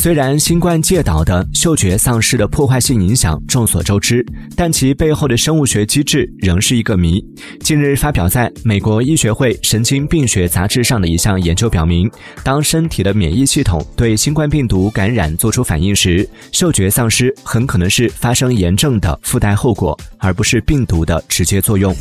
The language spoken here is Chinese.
虽然新冠介导的嗅觉丧失的破坏性影响众所周知，但其背后的生物学机制仍是一个谜。近日发表在美国医学会神经病学杂志上的一项研究表明，当身体的免疫系统对新冠病毒感染做出反应时，嗅觉丧失很可能是发生炎症的附带后果，而不是病毒的直接作用。